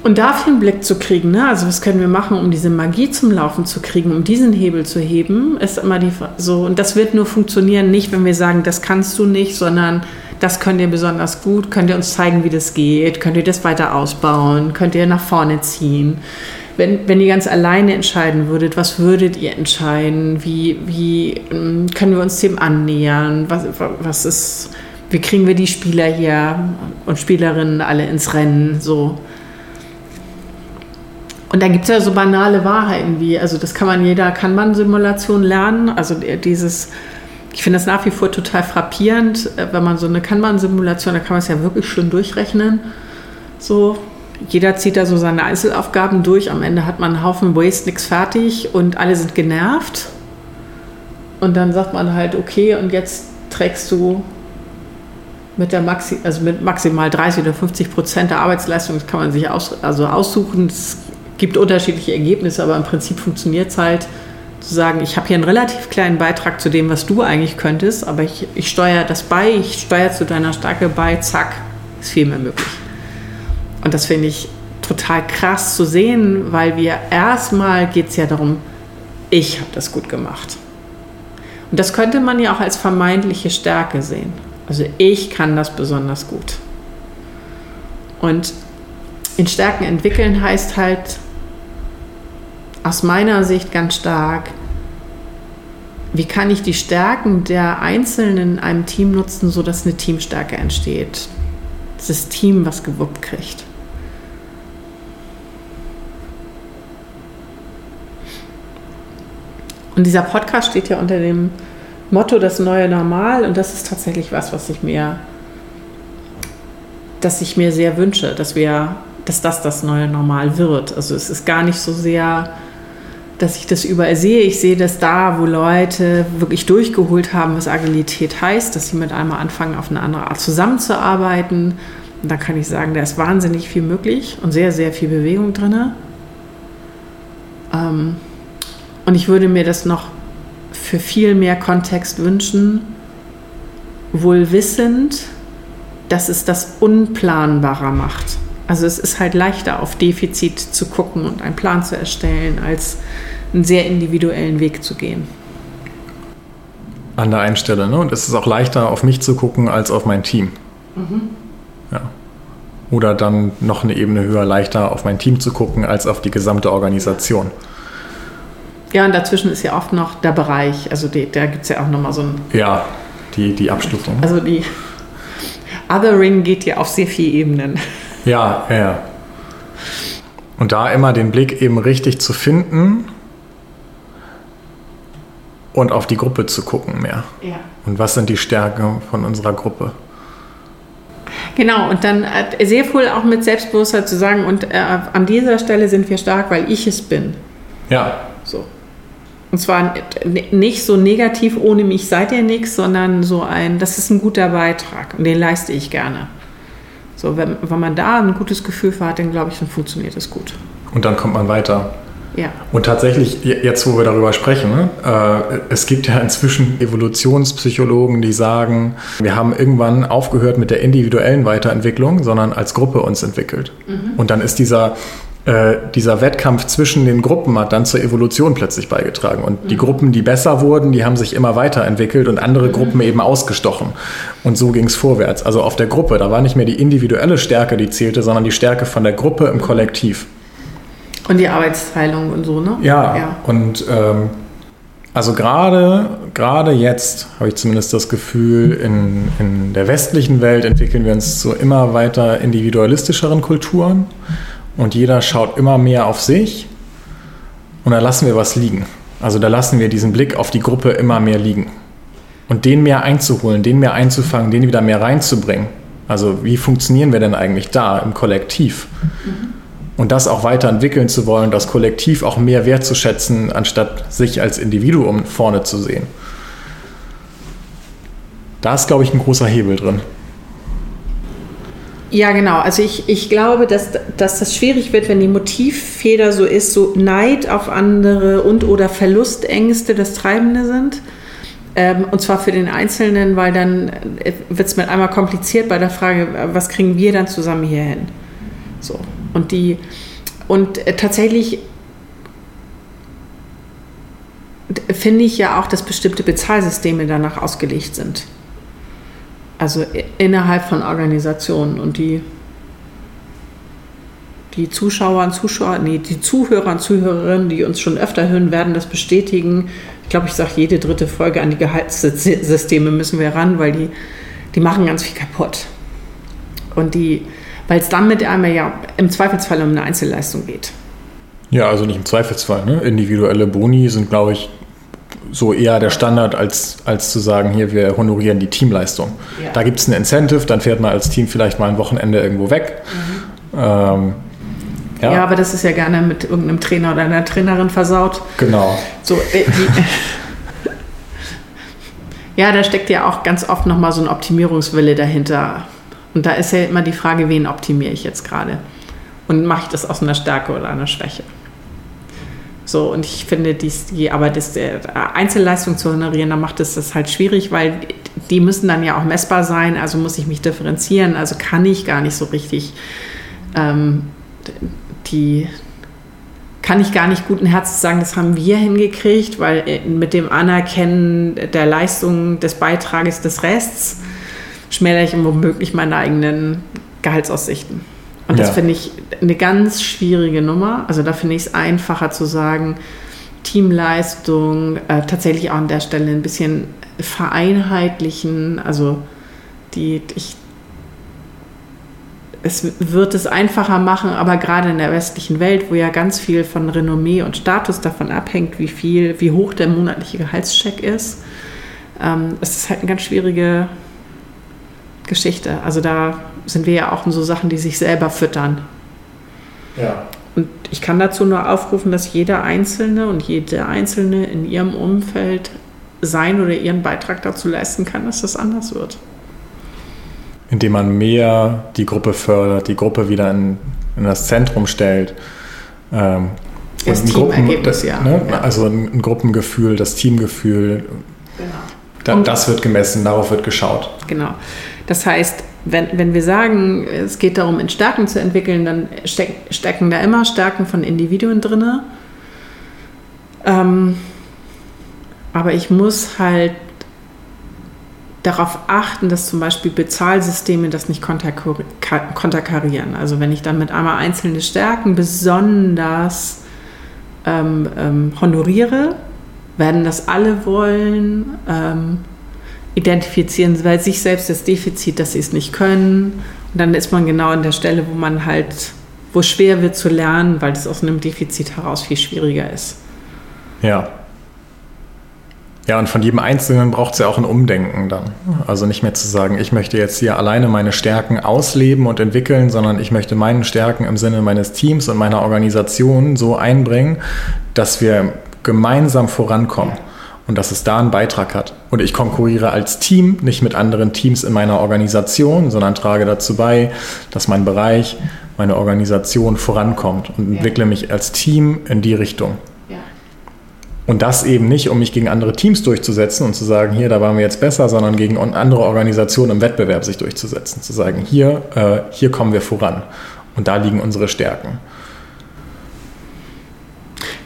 Und dafür einen Blick zu kriegen, ne? also was können wir machen, um diese Magie zum Laufen zu kriegen, um diesen Hebel zu heben, ist immer die so. Und das wird nur funktionieren, nicht wenn wir sagen, das kannst du nicht, sondern das könnt ihr besonders gut, könnt ihr uns zeigen, wie das geht, könnt ihr das weiter ausbauen, könnt ihr nach vorne ziehen wenn, wenn ihr ganz alleine entscheiden würdet, was würdet ihr entscheiden? Wie, wie ähm, können wir uns dem annähern? Was, was ist, wie kriegen wir die Spieler hier und Spielerinnen alle ins Rennen? So. Und da gibt es ja so banale Wahrheiten wie, also das kann man jeder Kanban-Simulation lernen. Also dieses, ich finde das nach wie vor total frappierend, äh, wenn man so eine Kanban-Simulation, da kann man es ja wirklich schön durchrechnen. So, jeder zieht da so seine Einzelaufgaben durch. Am Ende hat man einen Haufen Waste, nichts fertig und alle sind genervt. Und dann sagt man halt, okay, und jetzt trägst du mit, der Maxi also mit maximal 30 oder 50 Prozent der Arbeitsleistung, das kann man sich aus also aussuchen. Es gibt unterschiedliche Ergebnisse, aber im Prinzip funktioniert es halt, zu sagen, ich habe hier einen relativ kleinen Beitrag zu dem, was du eigentlich könntest, aber ich, ich steuere das bei, ich steuere zu deiner Stärke bei, zack, ist viel mehr möglich. Und das finde ich total krass zu sehen, weil wir erstmal geht es ja darum, ich habe das gut gemacht. Und das könnte man ja auch als vermeintliche Stärke sehen. Also ich kann das besonders gut. Und in Stärken entwickeln heißt halt aus meiner Sicht ganz stark, wie kann ich die Stärken der Einzelnen in einem Team nutzen, sodass eine Teamstärke entsteht. Das Team, was gewuppt kriegt. Und dieser Podcast steht ja unter dem Motto das neue Normal und das ist tatsächlich was, was ich mir, dass ich mir sehr wünsche, dass wir, dass das das neue Normal wird. Also es ist gar nicht so sehr, dass ich das überall sehe. Ich sehe das da, wo Leute wirklich durchgeholt haben, was Agilität heißt, dass sie mit einmal anfangen, auf eine andere Art zusammenzuarbeiten. Und da kann ich sagen, da ist wahnsinnig viel möglich und sehr, sehr viel Bewegung drin. Ähm, und ich würde mir das noch für viel mehr Kontext wünschen, wohl wissend, dass es das unplanbarer macht. Also es ist halt leichter auf Defizit zu gucken und einen Plan zu erstellen, als einen sehr individuellen Weg zu gehen. An der einen Stelle, ne? Und es ist auch leichter auf mich zu gucken als auf mein Team. Mhm. Ja. Oder dann noch eine Ebene höher, leichter auf mein Team zu gucken als auf die gesamte Organisation. Ja, und dazwischen ist ja oft noch der Bereich, also die, da gibt es ja auch nochmal so ein. Ja, die, die Abstufung. Also die Othering geht ja auf sehr viele Ebenen. Ja, ja. Und da immer den Blick eben richtig zu finden und auf die Gruppe zu gucken mehr. Ja. Und was sind die Stärken von unserer Gruppe? Genau, und dann äh, sehr wohl auch mit Selbstbewusstsein zu sagen, und äh, an dieser Stelle sind wir stark, weil ich es bin. Ja. So. Und zwar nicht so negativ, ohne mich seid ihr nichts, sondern so ein, das ist ein guter Beitrag und den leiste ich gerne. So, wenn, wenn man da ein gutes Gefühl für hat, dann glaube ich, dann funktioniert es gut. Und dann kommt man weiter. Ja. Und tatsächlich, jetzt wo wir darüber sprechen, ne, äh, es gibt ja inzwischen Evolutionspsychologen, die sagen, wir haben irgendwann aufgehört mit der individuellen Weiterentwicklung, sondern als Gruppe uns entwickelt. Mhm. Und dann ist dieser äh, dieser Wettkampf zwischen den Gruppen hat dann zur Evolution plötzlich beigetragen. Und mhm. die Gruppen, die besser wurden, die haben sich immer weiterentwickelt und andere mhm. Gruppen eben ausgestochen. Und so ging es vorwärts. Also auf der Gruppe, da war nicht mehr die individuelle Stärke, die zählte, sondern die Stärke von der Gruppe im Kollektiv. Und die Arbeitsteilung und so, ne? Ja, ja. und ähm, also gerade, gerade jetzt habe ich zumindest das Gefühl, in, in der westlichen Welt entwickeln wir uns zu immer weiter individualistischeren Kulturen und jeder schaut immer mehr auf sich und da lassen wir was liegen. Also da lassen wir diesen Blick auf die Gruppe immer mehr liegen. Und den mehr einzuholen, den mehr einzufangen, den wieder mehr reinzubringen. Also wie funktionieren wir denn eigentlich da im Kollektiv? Mhm. Und das auch weiterentwickeln zu wollen, das Kollektiv auch mehr wertzuschätzen, anstatt sich als Individuum vorne zu sehen. Da ist, glaube ich, ein großer Hebel drin. Ja, genau. Also ich, ich glaube, dass, dass das schwierig wird, wenn die Motivfeder so ist, so Neid auf andere und oder Verlustängste das Treibende sind. Ähm, und zwar für den Einzelnen, weil dann äh, wird es mit einmal kompliziert bei der Frage, was kriegen wir dann zusammen hier hin? So. Und die und äh, tatsächlich finde ich ja auch, dass bestimmte Bezahlsysteme danach ausgelegt sind. Also innerhalb von Organisationen und die die Zuschauer und Zuschauer, nee, die Zuhörer und Zuhörerinnen, die uns schon öfter hören, werden das bestätigen. Ich glaube, ich sage jede dritte Folge an die Gehaltssysteme müssen wir ran, weil die, die machen ganz viel kaputt. Und die, weil es dann mit einmal ja im Zweifelsfall um eine Einzelleistung geht. Ja, also nicht im Zweifelsfall. Ne? Individuelle Boni sind, glaube ich, so eher der Standard, als, als zu sagen, hier, wir honorieren die Teamleistung. Ja. Da gibt es ein Incentive, dann fährt man als Team vielleicht mal ein Wochenende irgendwo weg. Mhm. Ähm, ja. ja. aber das ist ja gerne mit irgendeinem Trainer oder einer Trainerin versaut. Genau. So, äh, die, ja, da steckt ja auch ganz oft nochmal so ein Optimierungswille dahinter. Und da ist ja immer die Frage, wen optimiere ich jetzt gerade? Und mache ich das aus einer Stärke oder einer Schwäche? So, und ich finde, dies, die Arbeit ist der Einzelleistung zu honorieren, da macht es das halt schwierig, weil die müssen dann ja auch messbar sein, also muss ich mich differenzieren, also kann ich gar nicht so richtig ähm, die kann ich gar nicht guten Herzens sagen, das haben wir hingekriegt, weil äh, mit dem Anerkennen der Leistung des Beitrages des Rests schmälere ich womöglich meine eigenen Gehaltsaussichten. Und das ja. finde ich eine ganz schwierige Nummer. Also da finde ich es einfacher zu sagen, Teamleistung, äh, tatsächlich auch an der Stelle ein bisschen vereinheitlichen. Also die, ich es wird es einfacher machen, aber gerade in der westlichen Welt, wo ja ganz viel von Renommee und Status davon abhängt, wie viel, wie hoch der monatliche Gehaltscheck ist, ähm, ist es halt eine ganz schwierige Geschichte. Also da sind wir ja auch in so Sachen, die sich selber füttern. Ja. Und ich kann dazu nur aufrufen, dass jeder Einzelne und jede Einzelne in ihrem Umfeld sein oder ihren Beitrag dazu leisten kann, dass das anders wird indem man mehr die Gruppe fördert, die Gruppe wieder in, in das Zentrum stellt. Ähm, das Teamergebnis, ja. Ne? ja. Also ein, ein, Gruppengefühl, das Teamgefühl. Genau. Da, das wird gemessen, darauf wird geschaut. Genau. Das heißt, wenn, wenn wir sagen, es geht darum, in Stärken zu entwickeln, dann steck, stecken da immer Stärken von Individuen drin. Ähm, aber ich muss halt darauf achten, dass zum Beispiel Bezahlsysteme das nicht konterkarieren. Also wenn ich dann mit einmal einzelne Stärken besonders ähm, ähm, honoriere, werden das alle wollen, ähm, identifizieren bei sich selbst das Defizit, dass sie es nicht können. Und dann ist man genau an der Stelle, wo man halt, wo schwer wird zu lernen, weil es aus einem Defizit heraus viel schwieriger ist. Ja, ja, und von jedem Einzelnen braucht es ja auch ein Umdenken dann. Also nicht mehr zu sagen, ich möchte jetzt hier alleine meine Stärken ausleben und entwickeln, sondern ich möchte meine Stärken im Sinne meines Teams und meiner Organisation so einbringen, dass wir gemeinsam vorankommen und dass es da einen Beitrag hat. Und ich konkurriere als Team, nicht mit anderen Teams in meiner Organisation, sondern trage dazu bei, dass mein Bereich, meine Organisation vorankommt und entwickle mich als Team in die Richtung. Und das eben nicht, um mich gegen andere Teams durchzusetzen und zu sagen, hier, da waren wir jetzt besser, sondern gegen andere Organisationen im Wettbewerb sich durchzusetzen. Zu sagen, hier, äh, hier kommen wir voran. Und da liegen unsere Stärken.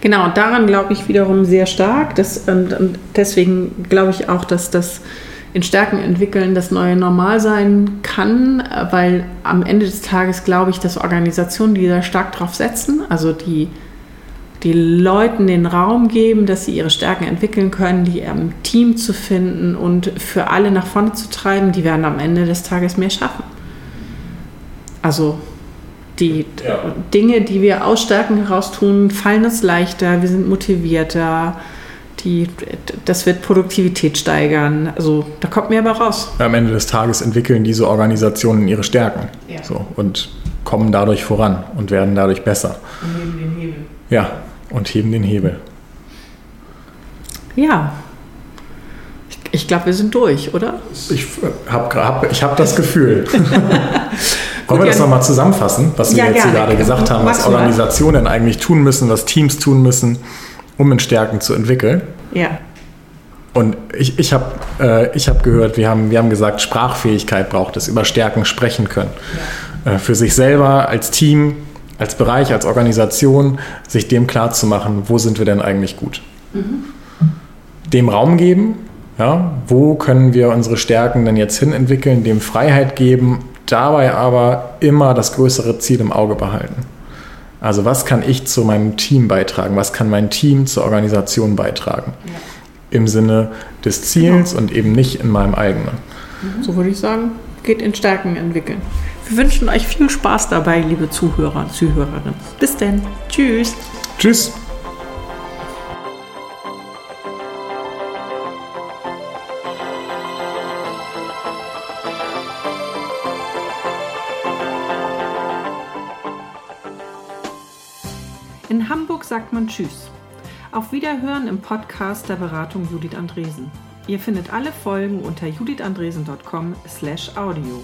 Genau, daran glaube ich wiederum sehr stark. Dass, und, und deswegen glaube ich auch, dass das in Stärken entwickeln das neue Normal sein kann, weil am Ende des Tages glaube ich, dass Organisationen, die da stark drauf setzen, also die die Leuten den Raum geben, dass sie ihre Stärken entwickeln können, die im Team zu finden und für alle nach vorne zu treiben, die werden am Ende des Tages mehr schaffen. Also die ja. Dinge, die wir aus Stärken heraus tun, fallen uns leichter, wir sind motivierter, die, das wird Produktivität steigern. Also da kommt mehr aber raus. Am Ende des Tages entwickeln diese Organisationen ihre Stärken ja. so, und kommen dadurch voran und werden dadurch besser. Und heben den Hebel. Ja, und heben den Hebel. Ja. Ich, ich glaube, wir sind durch, oder? Ich habe hab, ich hab das Gefühl. Wollen wir das nochmal zusammenfassen, was wir ja, jetzt gerne. gerade gesagt haben, was Organisationen eigentlich tun müssen, was Teams tun müssen, um in Stärken zu entwickeln? Ja. Und ich, ich habe äh, hab gehört, wir haben, wir haben gesagt, Sprachfähigkeit braucht es, über Stärken sprechen können. Ja. Äh, für sich selber, als Team, als Bereich, als Organisation, sich dem klar zu machen, wo sind wir denn eigentlich gut. Mhm. Dem Raum geben, ja, wo können wir unsere Stärken denn jetzt hin entwickeln, dem Freiheit geben, dabei aber immer das größere Ziel im Auge behalten. Also was kann ich zu meinem Team beitragen? Was kann mein Team zur Organisation beitragen? Ja. Im Sinne des Ziels genau. und eben nicht in meinem eigenen. So würde ich sagen, geht in Stärken entwickeln. Wir wünschen euch viel Spaß dabei, liebe Zuhörer und Zuhörerinnen. Bis denn. Tschüss. Tschüss. Man Tschüss. Auf Wiederhören im Podcast der Beratung Judith Andresen. Ihr findet alle Folgen unter judithandresen.com/audio.